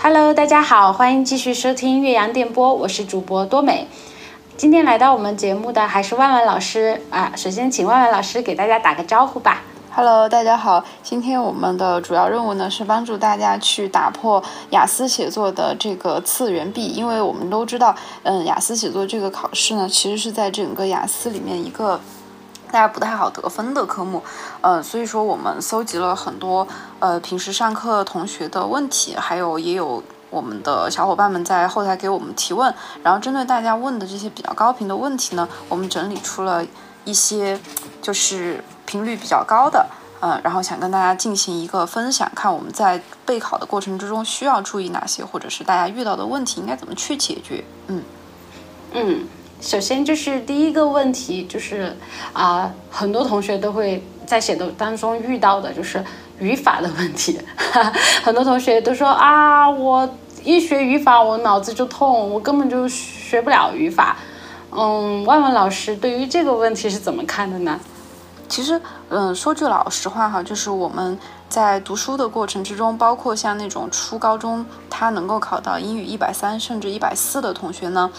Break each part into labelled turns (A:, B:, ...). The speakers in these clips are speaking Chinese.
A: Hello，大家好，欢迎继续收听岳阳电波，我是主播多美。今天来到我们节目的还是万万老师啊，首先请万万老师给大家打个招呼吧。
B: Hello，大家好，今天我们的主要任务呢是帮助大家去打破雅思写作的这个次元壁，因为我们都知道，嗯，雅思写作这个考试呢，其实是在整个雅思里面一个大家不太好得分的科目，嗯，所以说我们搜集了很多呃平时上课同学的问题，还有也有我们的小伙伴们在后台给我们提问，然后针对大家问的这些比较高频的问题呢，我们整理出了一些就是。频率比较高的，嗯，然后想跟大家进行一个分享，看我们在备考的过程之中需要注意哪些，或者是大家遇到的问题应该怎么去解决。嗯
A: 嗯，首先就是第一个问题就是啊，很多同学都会在写的当中遇到的就是语法的问题，很多同学都说啊，我一学语法我脑子就痛，我根本就学不了语法。嗯，万万老师对于这个问题是怎么看的呢？
B: 其实，嗯，说句老实话哈，就是我们在读书的过程之中，包括像那种初高中他能够考到英语一百三甚至一百四的同学呢，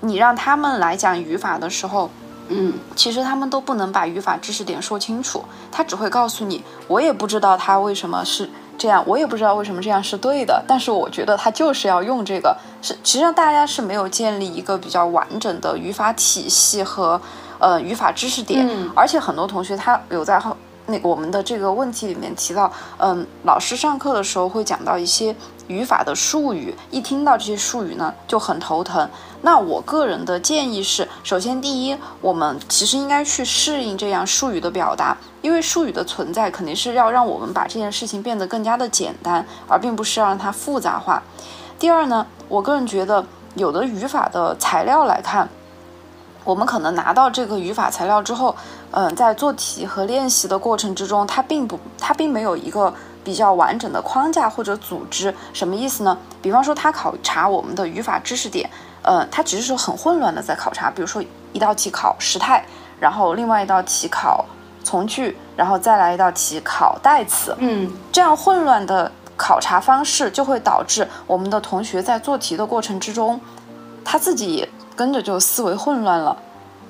B: 你让他们来讲语法的时候，嗯，其实他们都不能把语法知识点说清楚，他只会告诉你，我也不知道他为什么是这样，我也不知道为什么这样是对的，但是我觉得他就是要用这个，是实际上大家是没有建立一个比较完整的语法体系和。呃，语法知识点，而且很多同学他有在后那我们的这个问题里面提到，嗯，老师上课的时候会讲到一些语法的术语，一听到这些术语呢就很头疼。那我个人的建议是，首先第一，我们其实应该去适应这样术语的表达，因为术语的存在肯定是要让我们把这件事情变得更加的简单，而并不是让它复杂化。第二呢，我个人觉得有的语法的材料来看。我们可能拿到这个语法材料之后，嗯，在做题和练习的过程之中，它并不，它并没有一个比较完整的框架或者组织。什么意思呢？比方说，它考察我们的语法知识点，呃，它只是说很混乱的在考察。比如说，一道题考时态，然后另外一道题考从句，然后再来一道题考代词。
A: 嗯，
B: 这样混乱的考察方式就会导致我们的同学在做题的过程之中，他自己也。跟着就思维混乱了，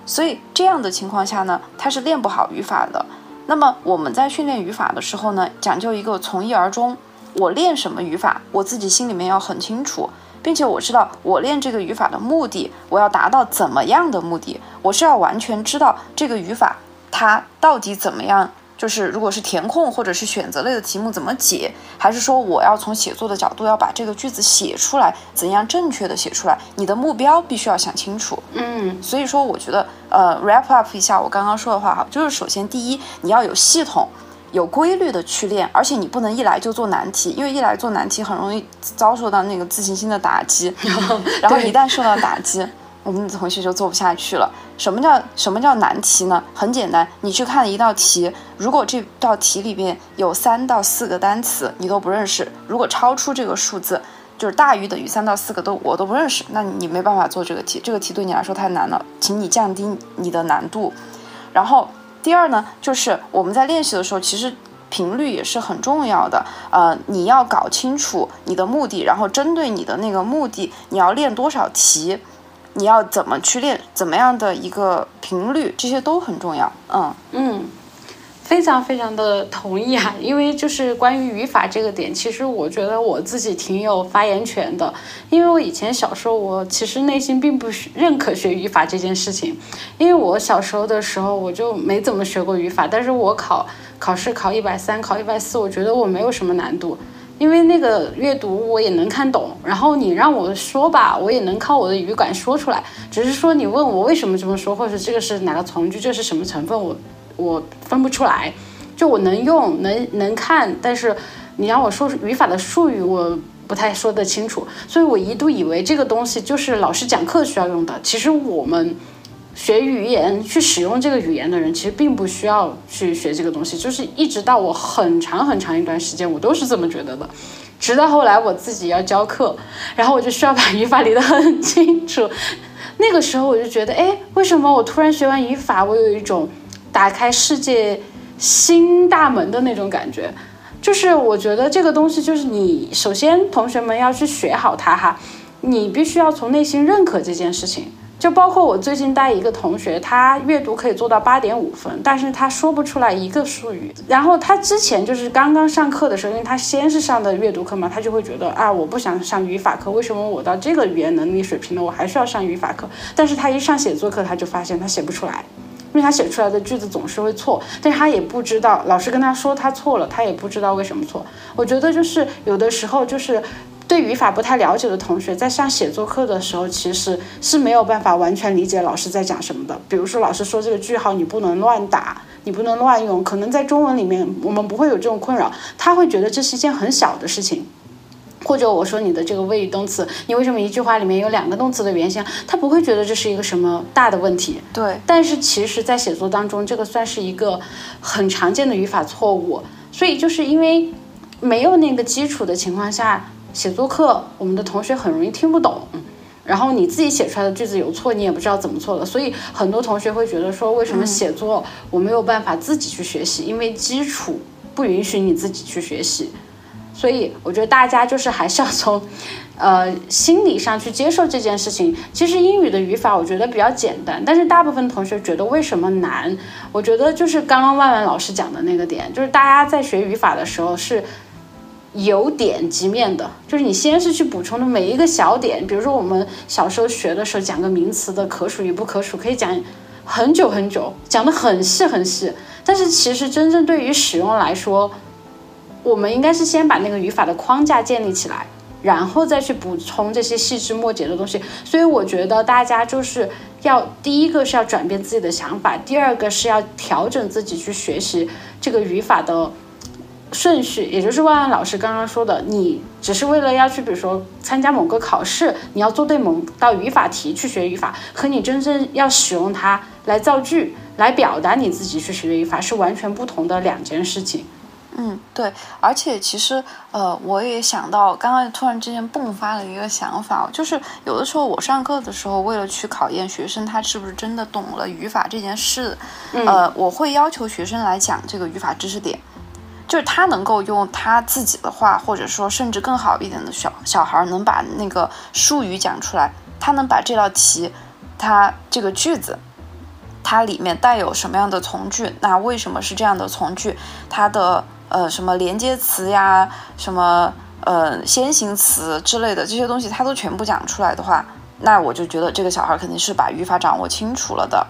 B: 所以这样的情况下呢，他是练不好语法的。那么我们在训练语法的时候呢，讲究一个从一而终。我练什么语法，我自己心里面要很清楚，并且我知道我练这个语法的目的，我要达到怎么样的目的，我是要完全知道这个语法它到底怎么样。就是如果是填空或者是选择类的题目怎么解，还是说我要从写作的角度要把这个句子写出来，怎样正确的写出来？你的目标必须要想清楚。
A: 嗯，
B: 所以说我觉得，呃，wrap up 一下我刚刚说的话哈，就是首先第一，你要有系统、有规律的去练，而且你不能一来就做难题，因为一来做难题很容易遭受到那个自信心的打击，然后一旦受到打击。我们的同学就做不下去了。什么叫什么叫难题呢？很简单，你去看一道题，如果这道题里边有三到四个单词你都不认识，如果超出这个数字，就是大于等于三到四个都我都不认识，那你没办法做这个题。这个题对你来说太难了，请你降低你的难度。然后第二呢，就是我们在练习的时候，其实频率也是很重要的。呃，你要搞清楚你的目的，然后针对你的那个目的，你要练多少题。你要怎么去练？怎么样的一个频率？这些都很重要。
A: 嗯嗯，非常非常的同意啊！因为就是关于语法这个点，其实我觉得我自己挺有发言权的。因为我以前小时候，我其实内心并不认可学语法这件事情。因为我小时候的时候，我就没怎么学过语法，但是我考考试考一百三，考一百四，我觉得我没有什么难度。因为那个阅读我也能看懂，然后你让我说吧，我也能靠我的语感说出来。只是说你问我为什么这么说，或者这个是哪个从句，这是什么成分，我我分不出来。就我能用，能能看，但是你让我说语法的术语，我不太说得清楚。所以我一度以为这个东西就是老师讲课需要用的。其实我们。学语言去使用这个语言的人，其实并不需要去学这个东西。就是一直到我很长很长一段时间，我都是这么觉得的。直到后来我自己要教课，然后我就需要把语法理得很清楚。那个时候我就觉得，哎，为什么我突然学完语法，我有一种打开世界新大门的那种感觉？就是我觉得这个东西就是你首先同学们要去学好它哈，你必须要从内心认可这件事情。就包括我最近带一个同学，他阅读可以做到八点五分，但是他说不出来一个术语。然后他之前就是刚刚上课的时候，因为他先是上的阅读课嘛，他就会觉得啊，我不想上语法课，为什么我到这个语言能力水平了，我还需要上语法课？但是他一上写作课，他就发现他写不出来，因为他写出来的句子总是会错，但是他也不知道，老师跟他说他错了，他也不知道为什么错。我觉得就是有的时候就是。对语法不太了解的同学，在上写作课的时候，其实是没有办法完全理解老师在讲什么的。比如说，老师说这个句号你不能乱打，你不能乱用，可能在中文里面我们不会有这种困扰，他会觉得这是一件很小的事情。或者我说你的这个谓语动词，你为什么一句话里面有两个动词的原形？他不会觉得这是一个什么大的问题。
B: 对。
A: 但是其实，在写作当中，这个算是一个很常见的语法错误。所以就是因为没有那个基础的情况下。写作课，我们的同学很容易听不懂，然后你自己写出来的句子有错，你也不知道怎么错的，所以很多同学会觉得说，为什么写作我没有办法自己去学习？因为基础不允许你自己去学习。所以我觉得大家就是还是要从，呃，心理上去接受这件事情。其实英语的语法我觉得比较简单，但是大部分同学觉得为什么难？我觉得就是刚刚万万老师讲的那个点，就是大家在学语法的时候是。由点及面的，就是你先是去补充的每一个小点，比如说我们小时候学的时候讲个名词的可数与不可数，可以讲很久很久，讲的很细很细。但是其实真正对于使用来说，我们应该是先把那个语法的框架建立起来，然后再去补充这些细枝末节的东西。所以我觉得大家就是要第一个是要转变自己的想法，第二个是要调整自己去学习这个语法的。顺序，也就是万万老师刚刚说的，你只是为了要去，比如说参加某个考试，你要做对某道语法题去学语法，和你真正要使用它来造句、来表达你自己去学语法是完全不同的两件事情。
B: 嗯，对，而且其实，呃，我也想到，刚刚突然之间迸发了一个想法，就是有的时候我上课的时候，为了去考验学生他是不是真的懂了语法这件事，呃，我会要求学生来讲这个语法知识点。就是他能够用他自己的话，或者说甚至更好一点的小小孩能把那个术语讲出来，他能把这道题，他这个句子，它里面带有什么样的从句？那为什么是这样的从句？它的呃什么连接词呀，什么呃先行词之类的这些东西，他都全部讲出来的话，那我就觉得这个小孩肯定是把语法掌握清楚了的。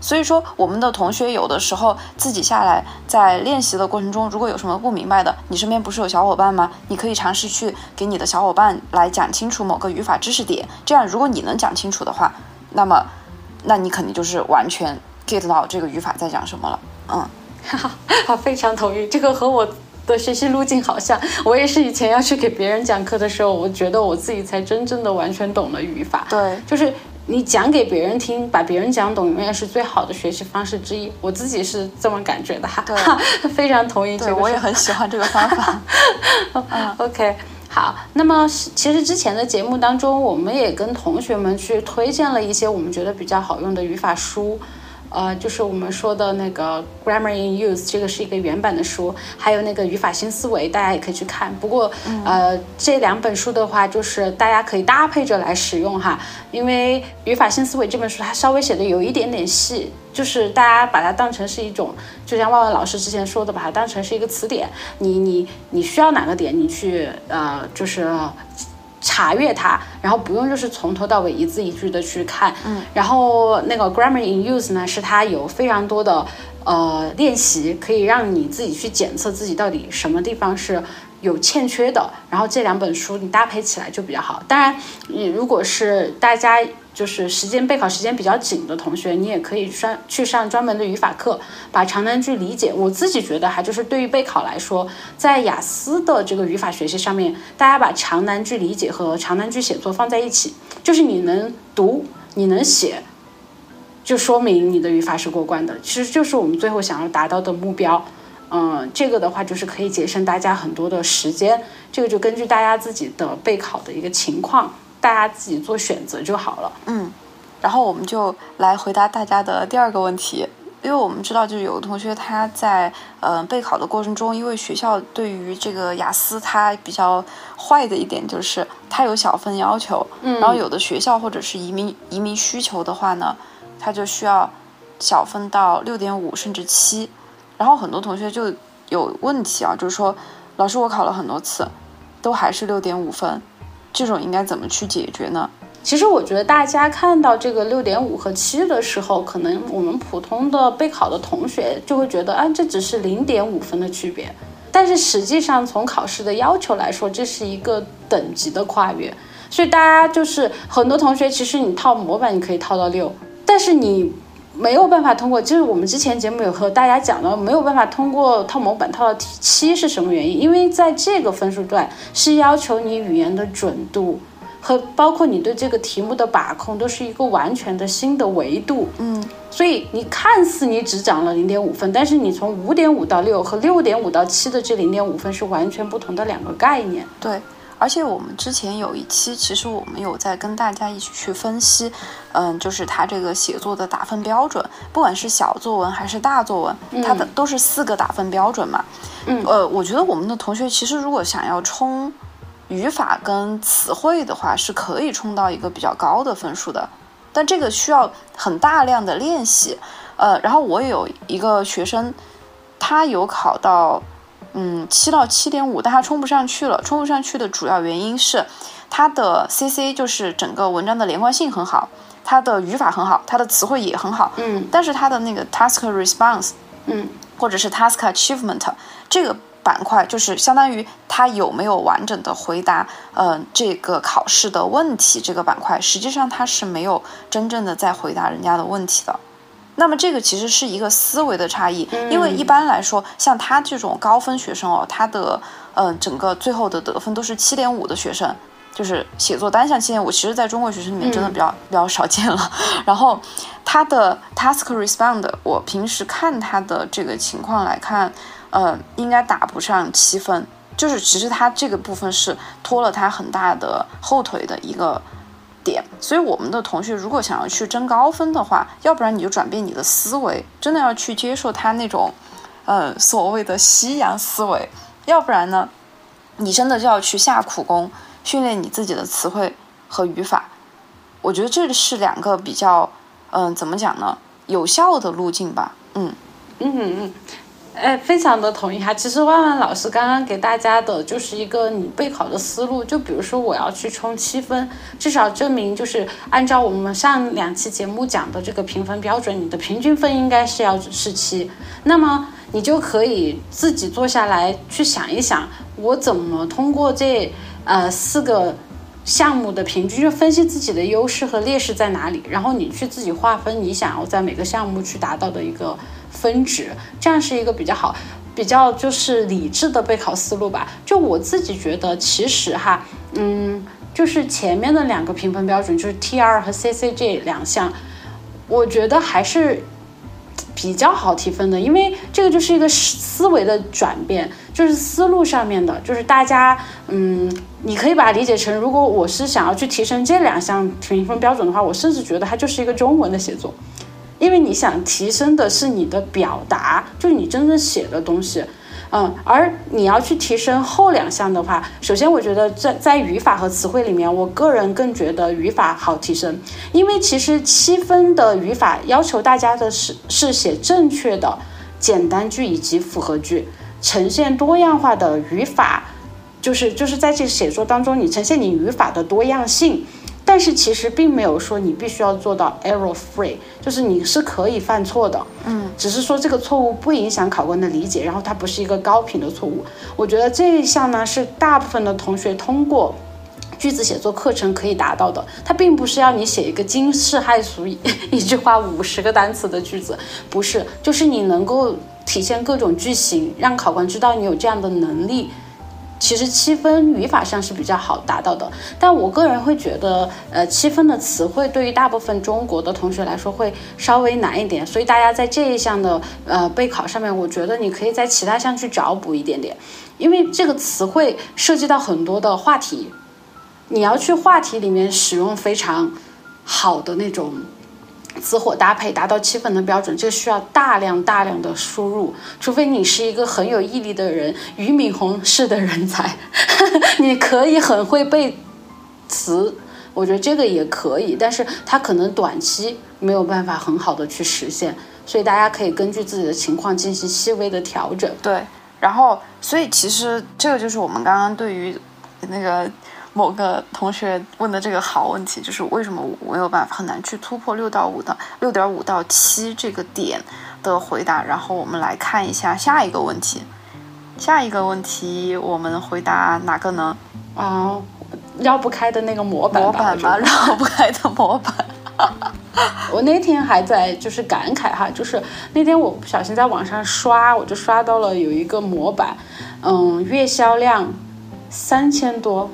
B: 所以说，我们的同学有的时候自己下来在练习的过程中，如果有什么不明白的，你身边不是有小伙伴吗？你可以尝试去给你的小伙伴来讲清楚某个语法知识点。这样，如果你能讲清楚的话，那么，那你肯定就是完全 get 到这个语法在讲什么了。嗯，
A: 好，非常同意，这个和我的学习路径好像。我也是以前要去给别人讲课的时候，我觉得我自己才真正的完全懂了语法。
B: 对，
A: 就是。你讲给别人听，把别人讲懂，永远是最好的学习方式之一。我自己是这么感觉的哈，
B: 对，
A: 非常同意这个。
B: 我也很喜欢这个方法。
A: OK，好。那么其实之前的节目当中，我们也跟同学们去推荐了一些我们觉得比较好用的语法书。呃，就是我们说的那个 Grammar in Use，这个是一个原版的书，还有那个语法新思维，大家也可以去看。不过，呃，这两本书的话，就是大家可以搭配着来使用哈。因为语法新思维这本书它稍微写的有一点点细，就是大家把它当成是一种，就像万万老师之前说的，把它当成是一个词典。你你你需要哪个点，你去呃，就是。查阅它，然后不用就是从头到尾一字一句的去看，
B: 嗯，
A: 然后那个 grammar in use 呢，是它有非常多的呃练习，可以让你自己去检测自己到底什么地方是有欠缺的，然后这两本书你搭配起来就比较好。当然，你如果是大家。就是时间备考时间比较紧的同学，你也可以上去上专门的语法课，把长难句理解。我自己觉得哈，就是对于备考来说，在雅思的这个语法学习上面，大家把长难句理解和长难句写作放在一起，就是你能读，你能写，就说明你的语法是过关的。其实就是我们最后想要达到的目标。嗯，这个的话就是可以节省大家很多的时间。这个就根据大家自己的备考的一个情况。大家自己做选择就好了。
B: 嗯，然后我们就来回答大家的第二个问题。因为我们知道，就是有的同学他在呃备考的过程中，因为学校对于这个雅思它比较坏的一点就是它有小分要求，
A: 嗯
B: 然后有的学校或者是移民移民需求的话呢，它就需要小分到六点五甚至七，然后很多同学就有问题啊，就是说老师我考了很多次，都还是六点五分，这种应该怎么去解决呢？
A: 其实我觉得大家看到这个六点五和七的时候，可能我们普通的备考的同学就会觉得，啊，这只是零点五分的区别。但是实际上，从考试的要求来说，这是一个等级的跨越。所以大家就是很多同学，其实你套模板你可以套到六，但是你没有办法通过。就是我们之前节目有和大家讲到，没有办法通过套模板套到七是什么原因？因为在这个分数段是要求你语言的准度。和包括你对这个题目的把控，都是一个完全的新的维度。
B: 嗯，
A: 所以你看似你只涨了零点五分，但是你从五点五到六和六点五到七的这零点五分是完全不同的两个概念。
B: 对，而且我们之前有一期，其实我们有在跟大家一起去分析，嗯，就是他这个写作的打分标准，不管是小作文还是大作文，它的都是四个打分标准嘛。
A: 嗯，
B: 呃，我觉得我们的同学其实如果想要冲语法跟词汇的话，是可以冲到一个比较高的分数的，但这个需要很大量的练习。呃，然后我有一个学生，他有考到。嗯，七到七点五，但他冲不上去了。冲不上去的主要原因是，他的 CC 就是整个文章的连贯性很好，他的语法很好，他的词汇也很好。
A: 嗯，
B: 但是他的那个 task response，
A: 嗯，
B: 或者是 task achievement 这个板块，就是相当于他有没有完整的回答，呃，这个考试的问题这个板块，实际上他是没有真正的在回答人家的问题的。那么这个其实是一个思维的差异，因为一般来说，像他这种高分学生哦，他的呃整个最后的得分都是七点五的学生，就是写作单项七点五，其实在中国学生里面真的比较、比较少见了。然后他的 task respond，我平时看他的这个情况来看，呃，应该打不上七分，就是其实他这个部分是拖了他很大的后腿的一个。点，所以我们的同学如果想要去争高分的话，要不然你就转变你的思维，真的要去接受他那种，呃，所谓的西洋思维；要不然呢，你真的就要去下苦功，训练你自己的词汇和语法。我觉得这是两个比较，嗯、怎么讲呢？有效的路径吧。嗯
A: 嗯嗯，哎，非常的同意哈。其实万万老师刚刚给大家的就是一个你备考的思路，就比如说我要去冲七分，至少证明就是按照我们上两期节目讲的这个评分标准，你的平均分应该是要是七，那么你就可以自己坐下来去想一想，我怎么通过这呃四个。项目的平均，就分析自己的优势和劣势在哪里，然后你去自己划分你想要在每个项目去达到的一个分值，这样是一个比较好、比较就是理智的备考思路吧。就我自己觉得，其实哈，嗯，就是前面的两个评分标准，就是 T R 和 CC 这两项，我觉得还是。比较好提分的，因为这个就是一个思维的转变，就是思路上面的，就是大家，嗯，你可以把它理解成，如果我是想要去提升这两项评分标准的话，我甚至觉得它就是一个中文的写作，因为你想提升的是你的表达，就是你真正写的东西。嗯，而你要去提升后两项的话，首先我觉得在在语法和词汇里面，我个人更觉得语法好提升，因为其实七分的语法要求大家的是是写正确的简单句以及复合句，呈现多样化的语法，就是就是在这写作当中，你呈现你语法的多样性。但是其实并没有说你必须要做到 error free，就是你是可以犯错的，
B: 嗯，
A: 只是说这个错误不影响考官的理解，然后它不是一个高频的错误。我觉得这一项呢是大部分的同学通过句子写作课程可以达到的，它并不是要你写一个惊世骇俗一一句话五十个单词的句子，不是，就是你能够体现各种句型，让考官知道你有这样的能力。其实七分语法上是比较好达到的，但我个人会觉得，呃，七分的词汇对于大部分中国的同学来说会稍微难一点，所以大家在这一项的呃备考上面，我觉得你可以在其他项去找补一点点，因为这个词汇涉及到很多的话题，你要去话题里面使用非常好的那种词火搭配达到七分的标准，这需要大量大量的输入，除非你是一个很有毅力的人，俞敏洪式的人才，你可以很会背词，我觉得这个也可以，但是它可能短期没有办法很好的去实现，所以大家可以根据自己的情况进行细微的调整。
B: 对，然后所以其实这个就是我们刚刚对于那个。某个同学问的这个好问题，就是为什么我没有办法很难去突破六到五的六点五到七这个点的回答。然后我们来看一下下一个问题，下一个问题我们回答哪个呢？
A: 啊，绕不开的那个模板
B: 模板吗？绕不开的模板。
A: 我那天还在就是感慨哈，就是那天我不小心在网上刷，我就刷到了有一个模板，嗯，月销量。三千多，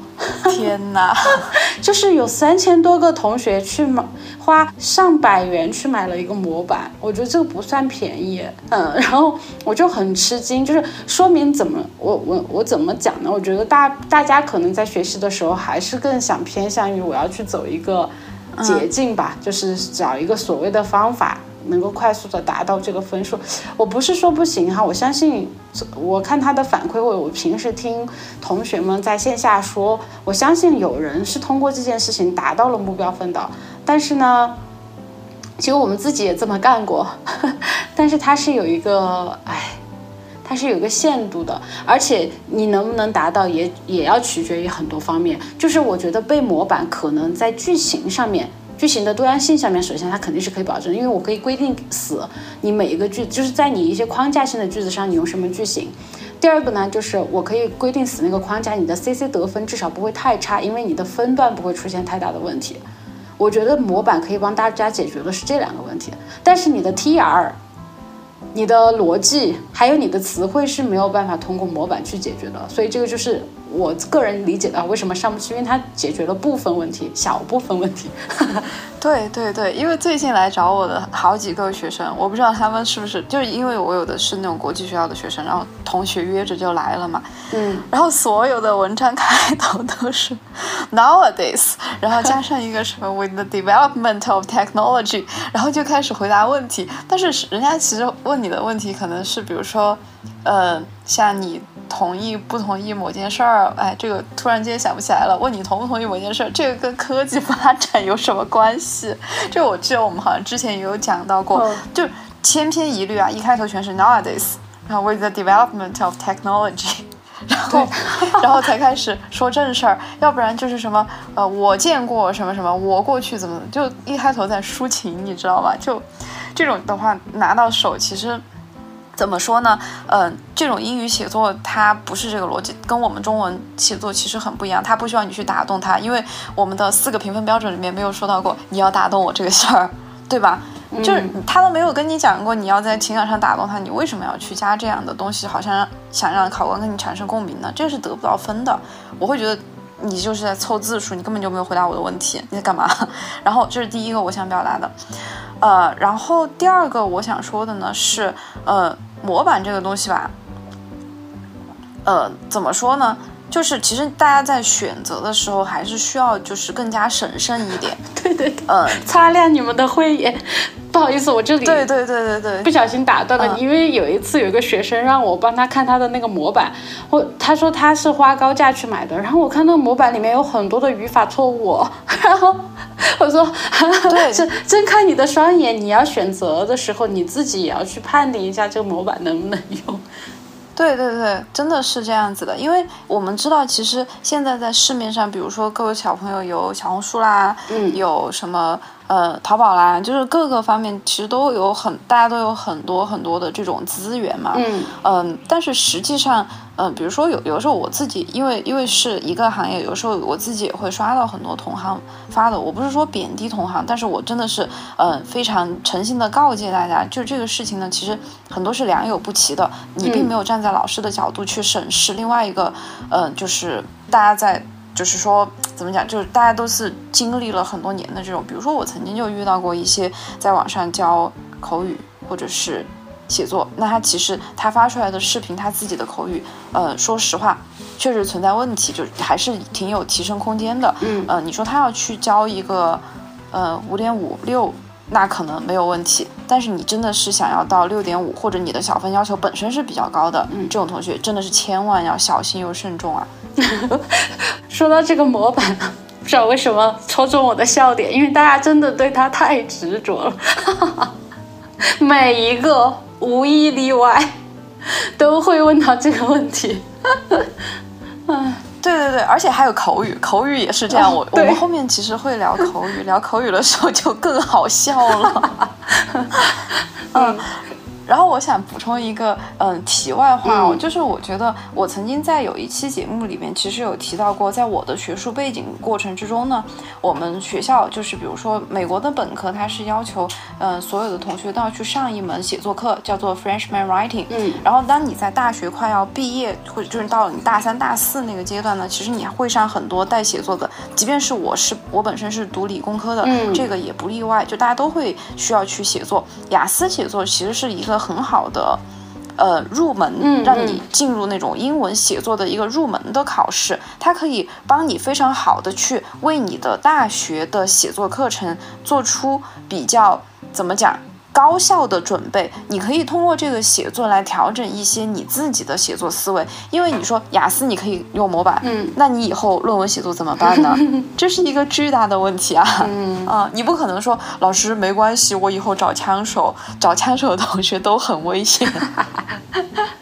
B: 天哪！
A: 就是有三千多个同学去买，花上百元去买了一个模板，我觉得这个不算便宜，嗯，然后我就很吃惊，就是说明怎么，我我我怎么讲呢？我觉得大大家可能在学习的时候，还是更想偏向于我要去走一个捷径吧，就是找一个所谓的方法。能够快速的达到这个分数，我不是说不行哈，我相信，我看他的反馈，我我平时听同学们在线下说，我相信有人是通过这件事情达到了目标分的，但是呢，其实我们自己也这么干过，但是它是有一个，哎，它是有一个限度的，而且你能不能达到也也要取决于很多方面，就是我觉得背模板可能在句型上面。句型的多样性下面，首先它肯定是可以保证，因为我可以规定死你每一个句，就是在你一些框架性的句子上你用什么句型。第二个呢，就是我可以规定死那个框架，你的 C C 得分至少不会太差，因为你的分段不会出现太大的问题。我觉得模板可以帮大家解决的是这两个问题，但是你的 T R、你的逻辑还有你的词汇是没有办法通过模板去解决的，所以这个就是。我个人理解的为什么上不去，因为它解决了部分问题，小部分问题。
B: 对对对，因为最近来找我的好几个学生，我不知道他们是不是，就是因为我有的是那种国际学校的学生，然后同学约着就来了嘛。
A: 嗯。
B: 然后所有的文章开头都是 nowadays，然后加上一个什么 with the development of technology，然后就开始回答问题。但是人家其实问你的问题可能是，比如说，呃，像你。同意不同意某件事儿？哎，这个突然间想不起来了。问你同不同意某件事儿？这个跟科技发展有什么关系？这我记得我们好像之前也有讲到过，就千篇一律啊，一开头全是 nowadays，然后 with the development of technology，然后 然后才开始说正事儿，要不然就是什么呃，我见过什么什么，我过去怎么就一开头在抒情，你知道吗？就这种的话拿到手其实。怎么说呢？嗯，这种英语写作它不是这个逻辑，跟我们中文写作其实很不一样。它不需要你去打动它，因为我们的四个评分标准里面没有说到过你要打动我这个事儿，对吧？就是他都没有跟你讲过你要在情感上打动他，你为什么要去加这样的东西？好像想让考官跟你产生共鸣呢？这是得不到分的。我会觉得你就是在凑字数，你根本就没有回答我的问题，你在干嘛？然后这是第一个我想表达的。呃，然后第二个我想说的呢是，呃。模板这个东西吧，呃，怎么说呢？就是其实大家在选择的时候，还是需要就是更加审慎一点。
A: 对对，嗯，擦亮你们的慧眼。不好意思，我这里
B: 对对对对对，
A: 不小心打断了。因为有一次有一个学生让我帮他看他的那个模板，我他说他是花高价去买的，然后我看那个模板里面有很多的语法错误，然后我说，
B: 对，
A: 睁睁开你的双眼，你要选择的时候，你自己也要去判定一下这个模板能不能用。
B: 对对对，真的是这样子的，因为我们知道，其实现在在市面上，比如说各位小朋友有小红书啦，
A: 嗯，
B: 有什么。呃，淘宝啦，就是各个方面其实都有很，大家都有很多很多的这种资源嘛。
A: 嗯
B: 嗯，但是实际上，嗯，比如说有有的时候我自己，因为因为是一个行业，有时候我自己也会刷到很多同行发的。我不是说贬低同行，但是我真的是，嗯，非常诚心的告诫大家，就这个事情呢，其实很多是良莠不齐的，你并没有站在老师的角度去审视。另外一个，嗯，就是大家在。就是说，怎么讲？就是大家都是经历了很多年的这种，比如说我曾经就遇到过一些在网上教口语或者是写作，那他其实他发出来的视频，他自己的口语，呃，说实话，确实存在问题，就还是挺有提升空间的。
A: 嗯，
B: 呃，你说他要去教一个，呃，五点五六那可能没有问题。但是你真的是想要到六点五，或者你的小分要求本身是比较高的，嗯，这种同学真的是千万要小心又慎重啊。
A: 说到这个模板，不知道为什么戳中我的笑点，因为大家真的对他太执着了，每一个无一例外都会问到这个问题。
B: 嗯。对对对，而且还有口语，口语也是这样。我我们后面其实会聊口语，聊口语的时候就更好笑了。嗯。然后我想补充一个嗯题外话哦，就是我觉得我曾经在有一期节目里面，其实有提到过，在我的学术背景过程之中呢，我们学校就是比如说美国的本科，它是要求嗯所有的同学都要去上一门写作课，叫做 Freshman Writing。嗯。然后当你在大学快要毕业，或者就是到了你大三、大四那个阶段呢，其实你会上很多带写作的，即便是我是我本身是读理工科的，嗯，这个也不例外，就大家都会需要去写作。雅思写作其实是一个。很好的，呃，入门让你进入那种英文写作的一个入门的考试，它可以帮你非常好的去为你的大学的写作课程做出比较怎么讲？高效的准备，你可以通过这个写作来调整一些你自己的写作思维。因为你说雅思你可以用模板，嗯，那你以后论文写作怎么办呢？这是一个巨大的问题啊！嗯啊，你不可能说老师没关系，我以后找枪手，找枪手的同学都很危险。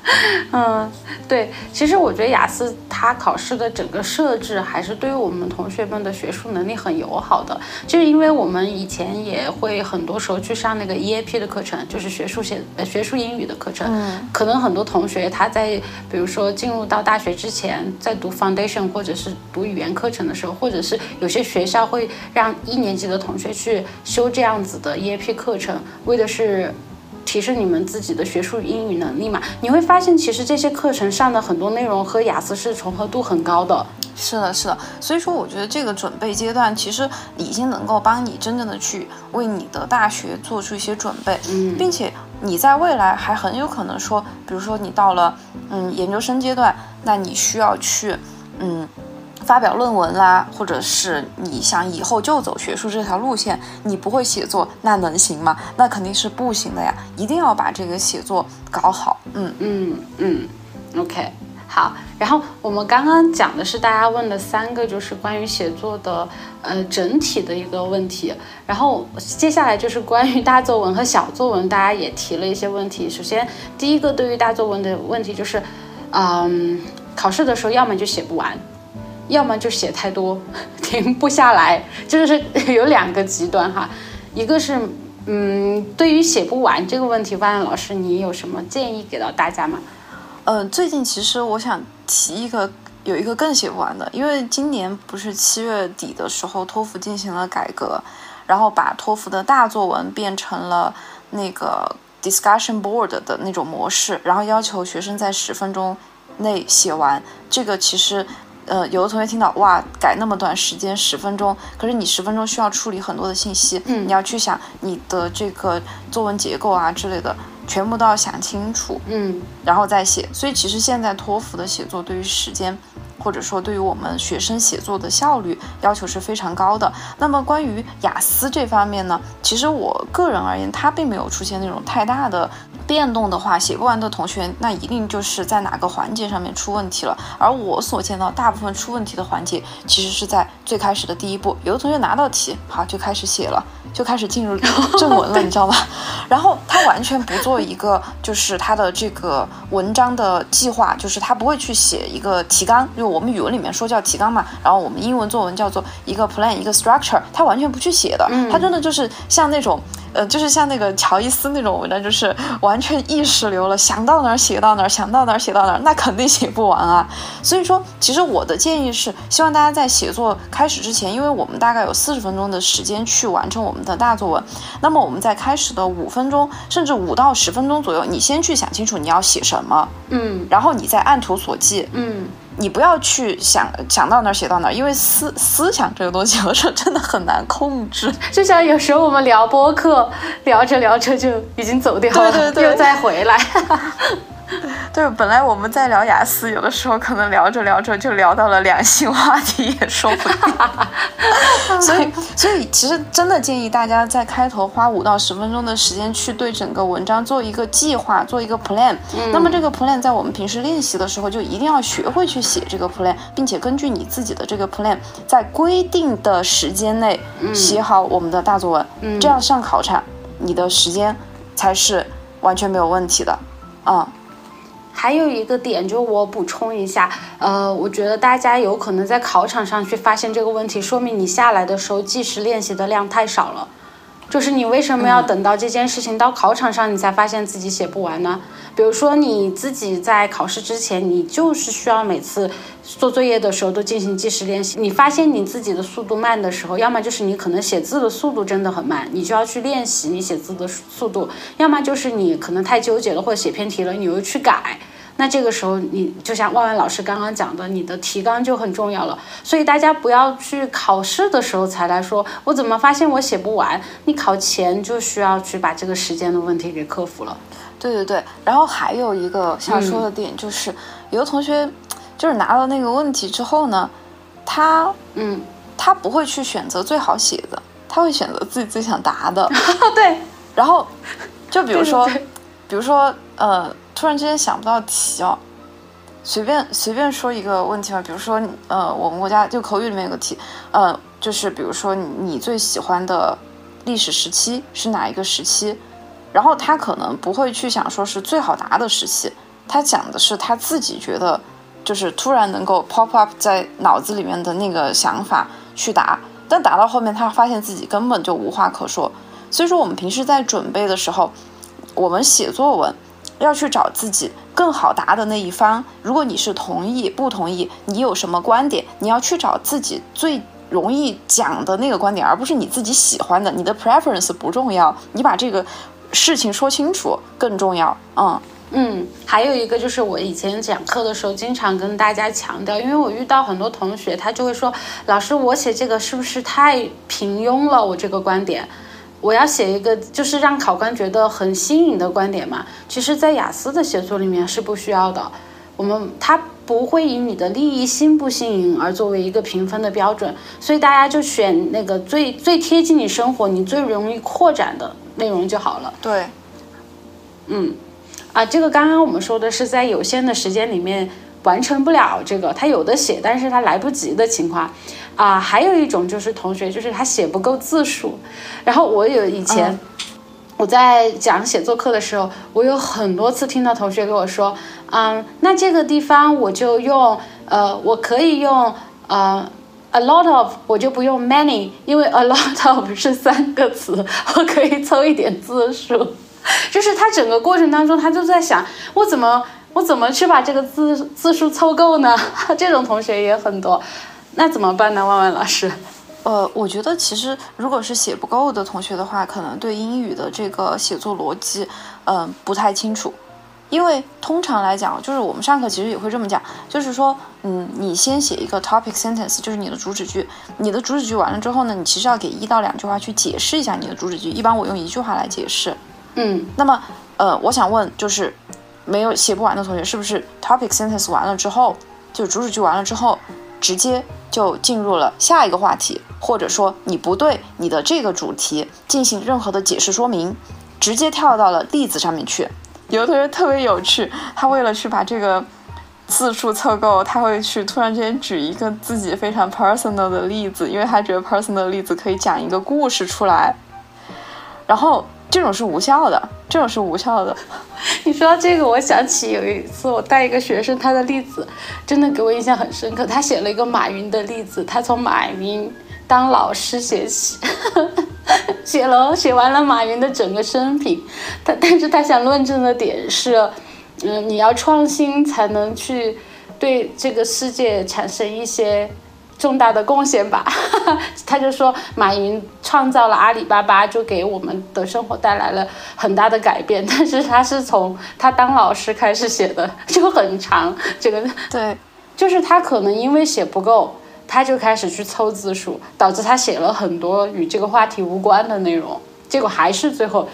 A: 嗯，对，其实我觉得雅思它考试的整个设置还是对于我们同学们的学术能力很友好的，就是因为我们以前也会很多时候去上那个 EAP 的课程，就是学术写呃学术英语的课程。嗯，可能很多同学他在比如说进入到大学之前，在读 Foundation 或者是读语言课程的时候，或者是有些学校会让一年级的同学去修这样子的 EAP 课程，为的是。提升你们自己的学术英语能力嘛？你会发现，其实这些课程上的很多内容和雅思是重合度很高的。
B: 是的，是的。所以说，我觉得这个准备阶段其实已经能够帮你真正的去为你的大学做出一些准备，嗯，并且你在未来还很有可能说，比如说你到了嗯研究生阶段，那你需要去嗯。发表论文啦，或者是你想以后就走学术这条路线，你不会写作，那能行吗？那肯定是不行的呀！一定要把这个写作搞好。
A: 嗯嗯嗯，OK，好。然后我们刚刚讲的是大家问的三个，就是关于写作的呃整体的一个问题。然后接下来就是关于大作文和小作文，大家也提了一些问题。首先第一个对于大作文的问题就是，嗯，考试的时候要么就写不完。要么就写太多，停不下来，就是 有两个极端哈。一个是，嗯，对于写不完这个问题，万万老师，你有什么建议给到大家吗？
B: 嗯，最近其实我想提一个，有一个更写不完的，因为今年不是七月底的时候，托福进行了改革，然后把托福的大作文变成了那个 discussion board 的那种模式，然后要求学生在十分钟内写完。这个其实。呃，有的同学听到哇，改那么短时间十分钟，可是你十分钟需要处理很多的信息，嗯，你要去想你的这个作文结构啊之类的，全部都要想清楚，嗯，然后再写。所以其实现在托福的写作对于时间。或者说，对于我们学生写作的效率要求是非常高的。那么，关于雅思这方面呢，其实我个人而言，它并没有出现那种太大的变动的话，写不完的同学，那一定就是在哪个环节上面出问题了。而我所见到大部分出问题的环节，其实是在最开始的第一步。有的同学拿到题，好就开始写了，就开始进入正文了，你知道吗？然后他完全不做一个，就是他的这个文章的计划，就是他不会去写一个提纲，就。我们语文里面说叫提纲嘛，然后我们英文作文叫做一个 plan，一个 structure，他完全不去写的，他真的就是像那种。呃，就是像那个乔伊斯那种文章，就是完全意识流了，想到哪儿写到哪儿，想到哪儿写到哪儿，那肯定写不完啊。所以说，其实我的建议是，希望大家在写作开始之前，因为我们大概有四十分钟的时间去完成我们的大作文，那么我们在开始的五分钟，甚至五到十分钟左右，你先去想清楚你要写什么，嗯，然后你再按图索骥，嗯。你不要去想想到哪儿写到哪儿，因为思思想这个东西，有时候真的很难控制。
A: 就像有时候我们聊播客，聊着聊着就已经走掉了，
B: 对对对，
A: 又再回来。
B: 对，本来我们在聊雅思，有的时候可能聊着聊着就聊到了两性话题，也说不定。所以，所以其实真的建议大家在开头花五到十分钟的时间去对整个文章做一个计划，做一个 plan。那么这个 plan 在我们平时练习的时候，就一定要学会去写这个 plan，并且根据你自己的这个 plan，在规定的时间内写好我们的大作文。嗯，这样上考场，你的时间才是完全没有问题的。嗯。
A: 还有一个点，就我补充一下，呃，我觉得大家有可能在考场上去发现这个问题，说明你下来的时候计时练习的量太少了。就是你为什么要等到这件事情到考场上你才发现自己写不完呢？比如说你自己在考试之前，你就是需要每次做作业的时候都进行计时练习。你发现你自己的速度慢的时候，要么就是你可能写字的速度真的很慢，你就要去练习你写字的速度；要么就是你可能太纠结了或者写偏题了，你又去改。那这个时候，你就像万万老师刚刚讲的，你的提纲就很重要了。所以大家不要去考试的时候才来说，我怎么发现我写不完？你考前就需要去把这个时间的问题给克服了。
B: 对对对，然后还有一个想说的点就是，有的同学就是拿到那个问题之后呢，他
A: 嗯，
B: 他不会去选择最好写的，他会选择自己最想答的。
A: 对，
B: 然后就比如说，比如说呃。突然之间想不到题哦，随便随便说一个问题吧，比如说，呃，我们国家就口语里面有个题，呃，就是比如说你最喜欢的历史时期是哪一个时期？然后他可能不会去想说是最好答的时期，他讲的是他自己觉得就是突然能够 pop up 在脑子里面的那个想法去答，但答到后面他发现自己根本就无话可说。所以说我们平时在准备的时候，我们写作文。要去找自己更好答的那一方。如果你是同意不同意，你有什么观点，你要去找自己最容易讲的那个观点，而不是你自己喜欢的。你的 preference 不重要，你把这个事情说清楚更重要。嗯
A: 嗯，还有一个就是我以前讲课的时候经常跟大家强调，因为我遇到很多同学，他就会说：“老师，我写这个是不是太平庸了？我这个观点。”我要写一个就是让考官觉得很新颖的观点嘛，其实，在雅思的写作里面是不需要的。我们他不会以你的利益新不新颖而作为一个评分的标准，所以大家就选那个最最贴近你生活、你最容易扩展的内容就好了。
B: 对，
A: 嗯，啊，这个刚刚我们说的是在有限的时间里面完成不了这个，他有的写，但是他来不及的情况。啊，还有一种就是同学，就是他写不够字数。然后我有以前我在讲写作课的时候，我有很多次听到同学跟我说，嗯，那这个地方我就用呃，我可以用呃，a lot of，我就不用 many，因为 a lot of 是三个词，我可以凑一点字数。就是他整个过程当中，他就在想，我怎么我怎么去把这个字字数凑够呢？这种同学也很多。那怎么办呢，万万老师？
B: 呃，我觉得其实如果是写不够的同学的话，可能对英语的这个写作逻辑，嗯，不太清楚。因为通常来讲，就是我们上课其实也会这么讲，就是说，嗯，你先写一个 topic sentence，就是你的主旨句。你的主旨句完了之后呢，你其实要给一到两句话去解释一下你的主旨句。一般我用一句话来解释。
A: 嗯，
B: 那么，呃，我想问，就是没有写不完的同学，是不是 topic sentence 完了之后，就主旨句完了之后？直接就进入了下一个话题，或者说你不对你的这个主题进行任何的解释说明，直接跳到了例子上面去。有的同学特别有趣，他为了去把这个字数凑够，他会去突然间举一个自己非常 personal 的例子，因为他觉得 personal 的例子可以讲一个故事出来，然后。这种是无效的，这种是无效的。
A: 你说到这个，我想起有一次我带一个学生，他的例子真的给我印象很深刻。他写了一个马云的例子，他从马云当老师写起，写了写完了马云的整个生平。他但是他想论证的点是，嗯，你要创新才能去对这个世界产生一些。重大的贡献吧，他就说马云创造了阿里巴巴，就给我们的生活带来了很大的改变。但是他是从他当老师开始写的，就很长。这个
B: 对，
A: 就是他可能因为写不够，他就开始去凑字数，导致他写了很多与这个话题无关的内容，结果还是最后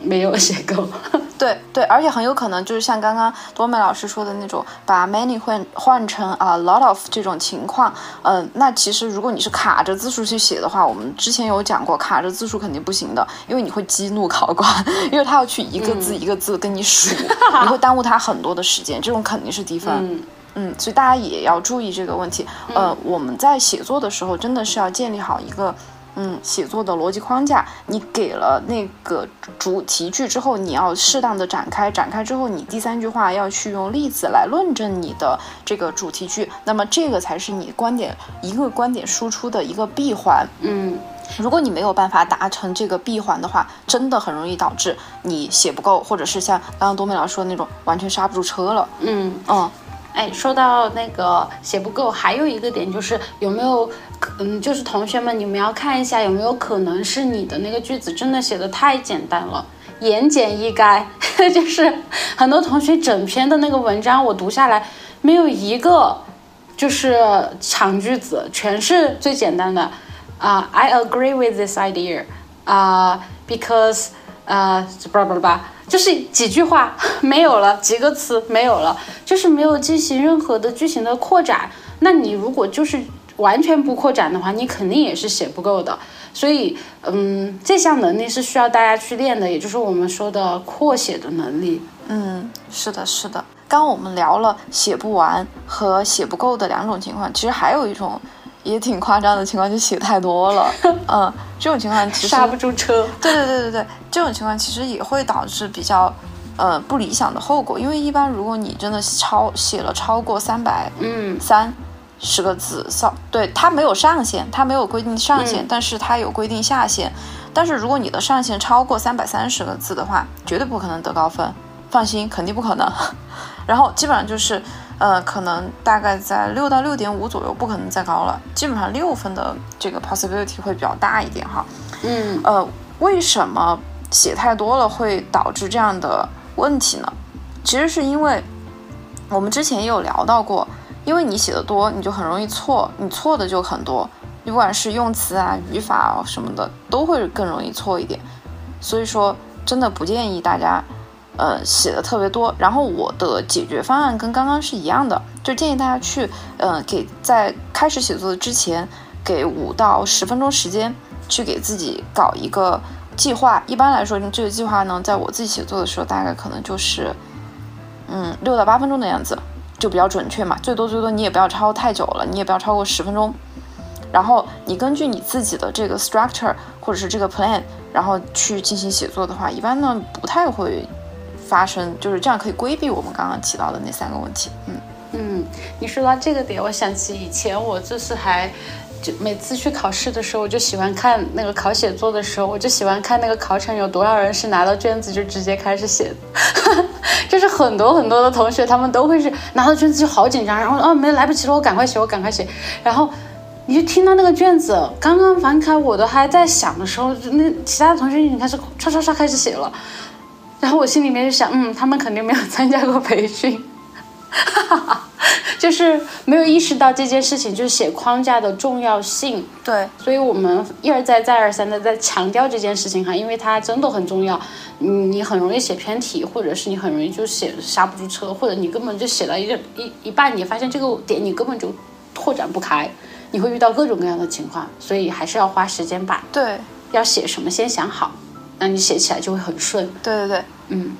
A: 没有写够。
B: 对对，而且很有可能就是像刚刚多美老师说的那种，把 many 换换成啊 lot of 这种情况，嗯，那其实如果你是卡着字数去写的话，我们之前有讲过，卡着字数肯定不行的，因为你会激怒考官，因为他要去一个字一个字跟你数，你会耽误他很多的时间，这种肯定是低分。嗯，所以大家也要注意这个问题。呃，我们在写作的时候，真的是要建立好一个。嗯，写作的逻辑框架，你给了那个主题句之后，你要适当的展开，展开之后，你第三句话要去用例子来论证你的这个主题句，那么这个才是你观点一个观点输出的一个闭环。
A: 嗯，
B: 如果你没有办法达成这个闭环的话，真的很容易导致你写不够，或者是像刚刚多美老师说的那种完全刹不住车了。
A: 嗯
B: 嗯。
A: 哎，说到那个写不够，还有一个点就是有没有，嗯，就是同学们，你们要看一下有没有可能是你的那个句子真的写的太简单了，言简意赅，就是很多同学整篇的那个文章我读下来，没有一个就是长句子，全是最简单的。啊，I agree with this idea，啊，because，呃，叭叭叭。就是几句话没有了，几个词没有了，就是没有进行任何的剧情的扩展。那你如果就是完全不扩展的话，你肯定也是写不够的。所以，嗯，这项能力是需要大家去练的，也就是我们说的扩写的能力。
B: 嗯，是的，是的。刚我们聊了写不完和写不够的两种情况，其实还有一种。也挺夸张的情况，就写太多了，嗯，这种情况其实
A: 刹不住车。
B: 对对对对对，这种情况其实也会导致比较，呃，不理想的后果。因为一般如果你真的超写了超过三百
A: 嗯
B: 三十个字，扫对它没有上限，它没有规定上限，但是它有规定下限。但是如果你的上限超过三百三十个字的话，绝对不可能得高分，放心，肯定不可能。然后基本上就是。呃，可能大概在六到六点五左右，不可能再高了。基本上六分的这个 possibility 会比较大一点哈。
A: 嗯，
B: 呃，为什么写太多了会导致这样的问题呢？其实是因为我们之前也有聊到过，因为你写的多，你就很容易错，你错的就很多。你不管是用词啊、语法啊什么的，都会更容易错一点。所以说，真的不建议大家。呃，写的特别多，然后我的解决方案跟刚刚是一样的，就建议大家去，呃，给在开始写作之前，给五到十分钟时间，去给自己搞一个计划。一般来说，这个计划呢，在我自己写作的时候，大概可能就是，嗯，六到八分钟的样子，就比较准确嘛。最多最多你也不要超太久了，你也不要超过十分钟。然后你根据你自己的这个 structure 或者是这个 plan，然后去进行写作的话，一般呢不太会。发生就是这样，可以规避我们刚刚提到的那三个问题。
A: 嗯嗯，你说到这个点，我想起以前我就是还就每次去考试的时候，我就喜欢看那个考写作的时候，我就喜欢看那个考场有多少人是拿到卷子就直接开始写，就是很多很多的同学他们都会是拿到卷子就好紧张，然后哦没来不及了，我赶快写，我赶快写。然后你就听到那个卷子刚刚翻开，我都还在想的时候，那其他的同学已经开始唰唰唰开始写了。然后我心里面就想，嗯，他们肯定没有参加过培训，哈哈哈就是没有意识到这件事情，就是写框架的重要性。
B: 对，
A: 所以我们一而再、再而三的在强调这件事情哈，因为它真的很重要。你，你很容易写偏题，或者是你很容易就写刹不住车，或者你根本就写了一个一一半，你发现这个点你根本就拓展不开，你会遇到各种各样的情况，所以还是要花时间把
B: 对
A: 要写什么先想好。那你写起来就会很顺。
B: 对对对，
A: 嗯，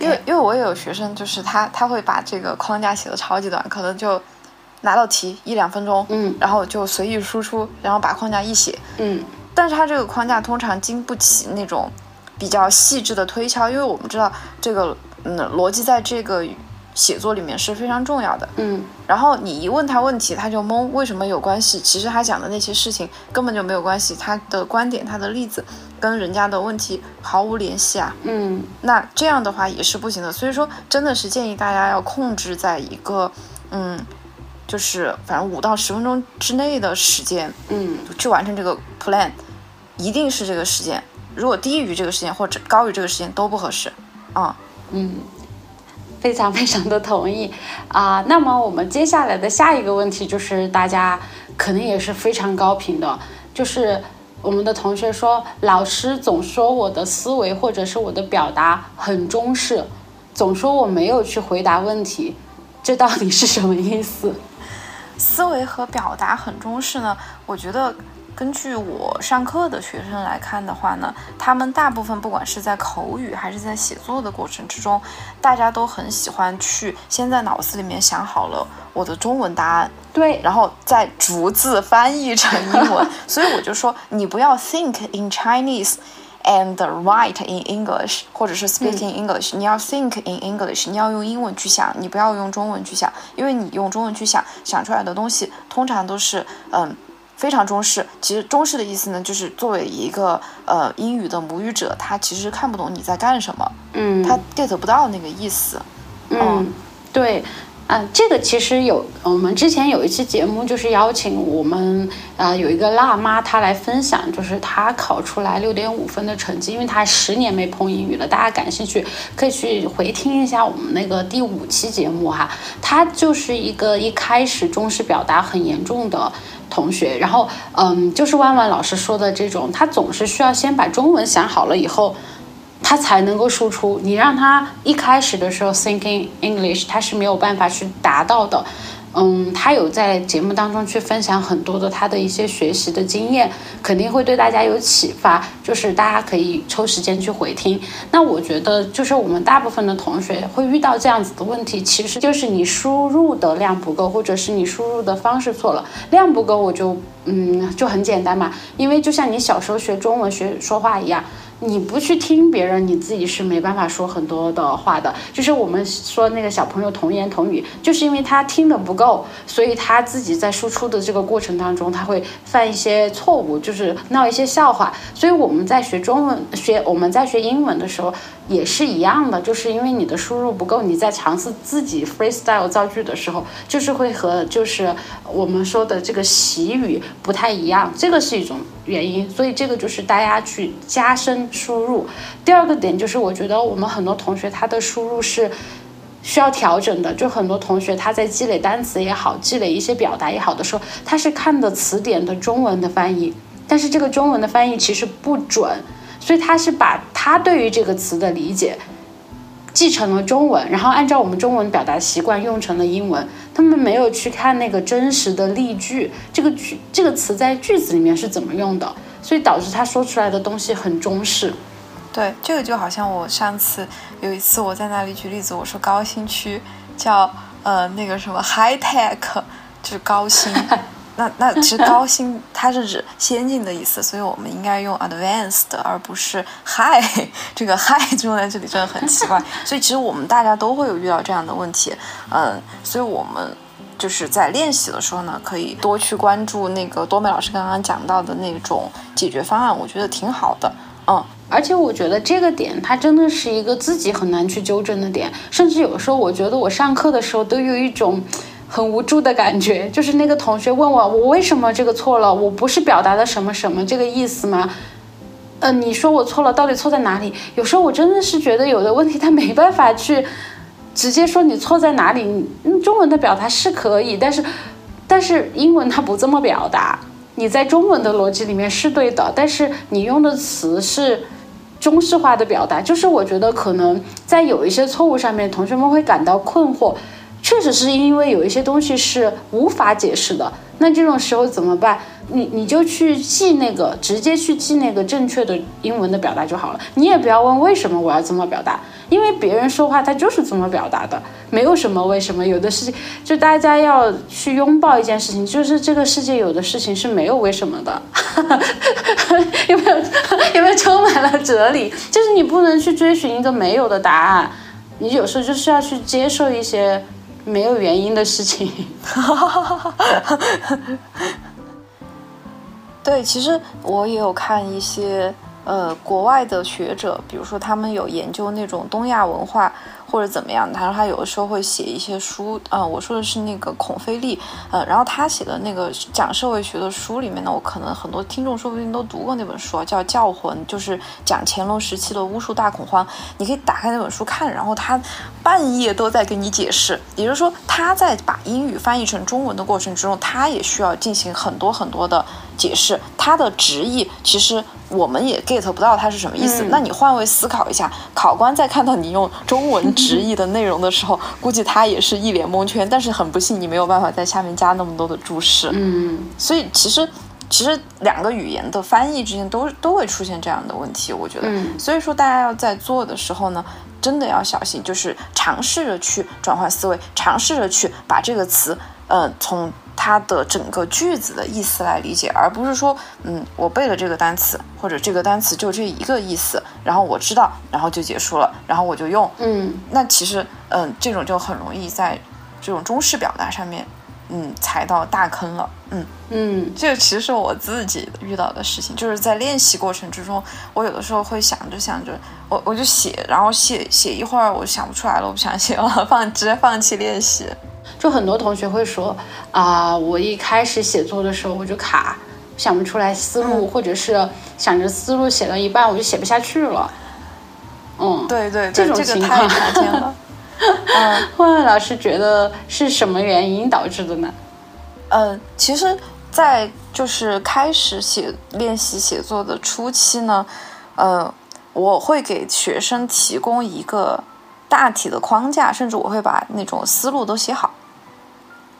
B: 因为因为我也有学生，就是他他会把这个框架写的超级短，可能就拿到题一两分钟，
A: 嗯，
B: 然后就随意输出，然后把框架一写，
A: 嗯，
B: 但是他这个框架通常经不起那种比较细致的推敲，因为我们知道这个嗯逻辑在这个。写作里面是非常重要的，
A: 嗯，
B: 然后你一问他问题，他就懵，为什么有关系？其实他讲的那些事情根本就没有关系，他的观点、他的例子跟人家的问题毫无联系啊，
A: 嗯，
B: 那这样的话也是不行的。所以说，真的是建议大家要控制在一个，嗯，就是反正五到十分钟之内的时间，
A: 嗯，
B: 去完成这个 plan，一定是这个时间，如果低于这个时间或者高于这个时间都不合适，啊，
A: 嗯。非常非常的同意啊！那么我们接下来的下一个问题就是大家可能也是非常高频的，就是我们的同学说，老师总说我的思维或者是我的表达很中式，总说我没有去回答问题，这到底是什么意思？
B: 思维和表达很中式呢？我觉得。根据我上课的学生来看的话呢，他们大部分不管是在口语还是在写作的过程之中，大家都很喜欢去先在脑子里面想好了我的中文答案，
A: 对，
B: 然后再逐字翻译成英文。所以我就说，你不要 think in Chinese and write in English，或者是 speak in English，你要 think in English，你要用英文去想，你不要用中文去想，因为你用中文去想，想出来的东西通常都是嗯。非常中式，其实中式的意思呢，就是作为一个呃英语的母语者，他其实看不懂你在干什么，
A: 嗯，
B: 他 get 不到那个意思，
A: 嗯，对。啊，这个其实有，我们之前有一期节目，就是邀请我们啊有一个辣妈，她来分享，就是她考出来六点五分的成绩，因为她十年没碰英语了。大家感兴趣可以去回听一下我们那个第五期节目哈。她就是一个一开始中式表达很严重的同学，然后嗯，就是万万老师说的这种，她总是需要先把中文想好了以后。他才能够输出。你让他一开始的时候 thinking English，他是没有办法去达到的。嗯，他有在节目当中去分享很多的他的一些学习的经验，肯定会对大家有启发。就是大家可以抽时间去回听。那我觉得，就是我们大部分的同学会遇到这样子的问题，其实就是你输入的量不够，或者是你输入的方式错了。量不够，我就嗯就很简单嘛，因为就像你小时候学中文学说话一样。你不去听别人，你自己是没办法说很多的话的。就是我们说那个小朋友童言童语，就是因为他听的不够，所以他自己在输出的这个过程当中，他会犯一些错误，就是闹一些笑话。所以我们在学中文、学我们在学英文的时候也是一样的，就是因为你的输入不够，你在尝试自己 freestyle 造句的时候，就是会和就是我们说的这个习语不太一样，这个是一种原因。所以这个就是大家去加深。输入，第二个点就是我觉得我们很多同学他的输入是需要调整的，就很多同学他在积累单词也好，积累一些表达也好的时候，他是看的词典的中文的翻译，但是这个中文的翻译其实不准，所以他是把他对于这个词的理解继承了中文，然后按照我们中文表达习惯用成了英文，他们没有去看那个真实的例句，这个句这个词在句子里面是怎么用的。所以导致他说出来的东西很中式，
B: 对，这个就好像我上次有一次我在那里举例子，我说高新区叫呃那个什么 high tech，就是高新，那那其实 高薪它是指先进的意思，所以我们应该用 advanced 而不是 high，这个 high 用在这里真的很奇怪，所以其实我们大家都会有遇到这样的问题，嗯，所以我们。就是在练习的时候呢，可以多去关注那个多美老师刚刚讲到的那种解决方案，我觉得挺好的。嗯，
A: 而且我觉得这个点它真的是一个自己很难去纠正的点，甚至有时候我觉得我上课的时候都有一种很无助的感觉，就是那个同学问我我为什么这个错了，我不是表达的什么什么这个意思吗？呃，你说我错了，到底错在哪里？有时候我真的是觉得有的问题他没办法去。直接说你错在哪里？中文的表达是可以，但是，但是英文它不这么表达。你在中文的逻辑里面是对的，但是你用的词是中式化的表达。就是我觉得可能在有一些错误上面，同学们会感到困惑。确实是因为有一些东西是无法解释的。那这种时候怎么办？你你就去记那个，直接去记那个正确的英文的表达就好了。你也不要问为什么我要这么表达。因为别人说话他就是这么表达的，没有什么为什么。有的事情就大家要去拥抱一件事情，就是这个世界有的事情是没有为什么的，有没有？有没有充满了哲理？就是你不能去追寻一个没有的答案，你有时候就是要去接受一些没有原因的事情。
B: 对，其实我也有看一些。呃，国外的学者，比如说他们有研究那种东亚文化，或者怎么样。他说他有的时候会写一些书，呃，我说的是那个孔飞利，呃，然后他写的那个讲社会学的书里面呢，我可能很多听众说不定都读过那本书，叫《教魂》，就是讲乾隆时期的巫术大恐慌。你可以打开那本书看，然后他半夜都在给你解释，也就是说他在把英语翻译成中文的过程之中，他也需要进行很多很多的解释，它的直译其实。我们也 get 不到它是什么意思。那你换位思考一下，考官在看到你用中文直译的内容的时候，估计他也是一脸蒙圈。但是很不幸，你没有办法在下面加那么多的注释。
A: 嗯，
B: 所以其实其实两个语言的翻译之间都都会出现这样的问题，我觉得。所以说大家要在做的时候呢，真的要小心，就是尝试着去转换思维，尝试着去把这个词，呃，从。它的整个句子的意思来理解，而不是说，嗯，我背了这个单词，或者这个单词就这一个意思，然后我知道，然后就结束了，然后我就用，
A: 嗯，
B: 那其实，嗯，这种就很容易在这种中式表达上面，嗯，踩到大坑了，嗯。
A: 嗯，
B: 这个其实是我自己遇到的事情，就是在练习过程之中，我有的时候会想着想着，我我就写，然后写写一会儿，我想不出来了，我不想写了，放直接放弃练习。
A: 就很多同学会说啊，我一开始写作的时候我就卡，想不出来思路，或者是想着思路写到一半我就写不下去了。嗯，
B: 对对，
A: 这种情况
B: 太常见了。
A: 嗯，慧慧老师觉得是什么原因导致的呢？
B: 呃，其实，在就是开始写练习写作的初期呢，呃，我会给学生提供一个大体的框架，甚至我会把那种思路都写好。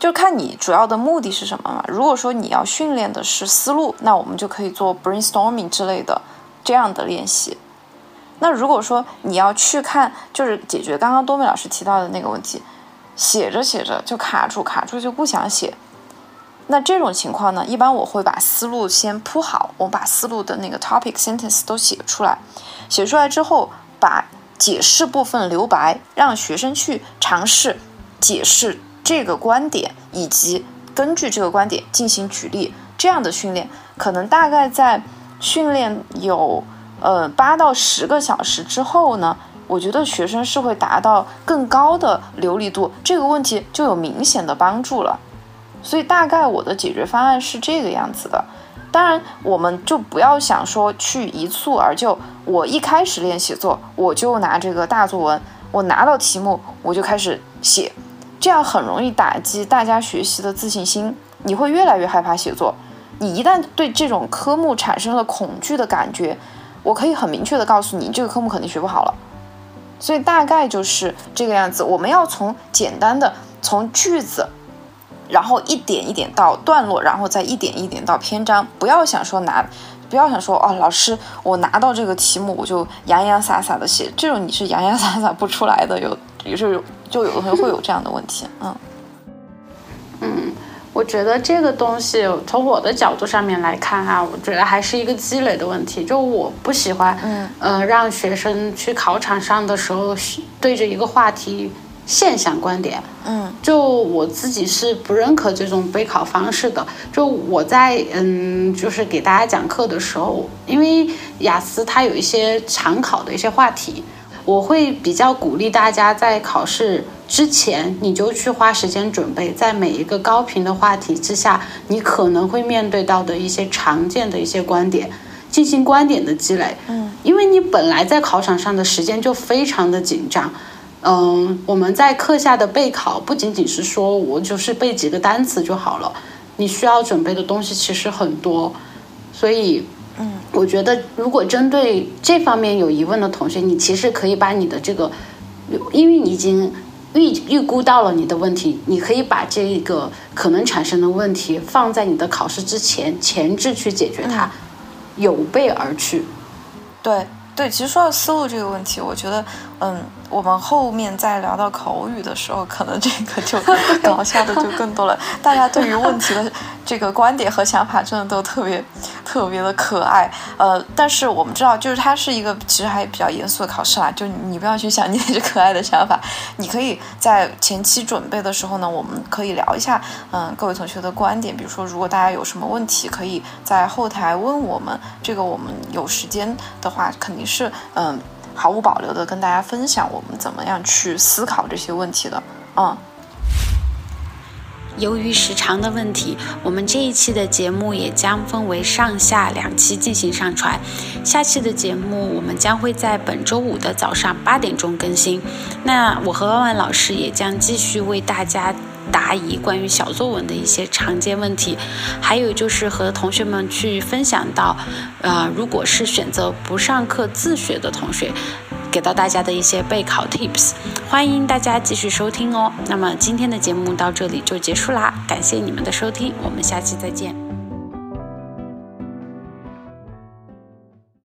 B: 就看你主要的目的是什么嘛。如果说你要训练的是思路，那我们就可以做 brainstorming 之类的这样的练习。那如果说你要去看，就是解决刚刚多美老师提到的那个问题，写着写着就卡住，卡住就不想写。那这种情况呢，一般我会把思路先铺好，我把思路的那个 topic sentence 都写出来，写出来之后，把解释部分留白，让学生去尝试解释。这个观点以及根据这个观点进行举例，这样的训练可能大概在训练有呃八到十个小时之后呢，我觉得学生是会达到更高的流利度，这个问题就有明显的帮助了。所以大概我的解决方案是这个样子的。当然，我们就不要想说去一蹴而就。我一开始练写作，我就拿这个大作文，我拿到题目我就开始写。这样很容易打击大家学习的自信心，你会越来越害怕写作。你一旦对这种科目产生了恐惧的感觉，我可以很明确的告诉你，这个科目肯定学不好了。所以大概就是这个样子。我们要从简单的从句子，然后一点一点到段落，然后再一点一点到篇章。不要想说拿，不要想说哦，老师，我拿到这个题目我就洋洋洒洒的写，这种你是洋洋洒洒不出来的，有也是有。就有的时候会有这样的问题，嗯，
A: 嗯，我觉得这个东西从我的角度上面来看哈，我觉得还是一个积累的问题。就我不喜欢，嗯，呃，让学生去考场上的时候对着一个话题现象观点，
B: 嗯，
A: 就我自己是不认可这种备考方式的。就我在嗯，就是给大家讲课的时候，因为雅思它有一些常考的一些话题。我会比较鼓励大家在考试之前，你就去花时间准备，在每一个高频的话题之下，你可能会面对到的一些常见的一些观点，进行观点的积累。
B: 嗯，
A: 因为你本来在考场上的时间就非常的紧张。嗯，我们在课下的备考不仅仅是说我就是背几个单词就好了，你需要准备的东西其实很多，所以。
B: 嗯，
A: 我觉得如果针对这方面有疑问的同学，你其实可以把你的这个，因为你已经预预估到了你的问题，你可以把这个可能产生的问题放在你的考试之前前置去解决它，有备而去。
B: 对对，其实说到思路这个问题，我觉得，嗯。我们后面再聊到口语的时候，可能这个就 搞笑的就更多了。大家对于问题的这个观点和想法，真的都特别 特别的可爱。呃，但是我们知道，就是它是一个其实还比较严肃的考试啦。就你不要去想你那些可爱的想法，你可以在前期准备的时候呢，我们可以聊一下，嗯，各位同学的观点。比如说，如果大家有什么问题，可以在后台问我们。这个我们有时间的话，肯定是嗯。毫无保留的跟大家分享我们怎么样去思考这些问题的。嗯。
A: 由于时长的问题，我们这一期的节目也将分为上下两期进行上传。下期的节目我们将会在本周五的早上八点钟更新。那我和万万老师也将继续为大家答疑关于小作文的一些常见问题，还有就是和同学们去分享到，呃，如果是选择不上课自学的同学。给到大家的一些备考 tips，欢迎大家继续收听哦。那么今天的节目到这里就结束啦，感谢你们的收听，我们下期再见。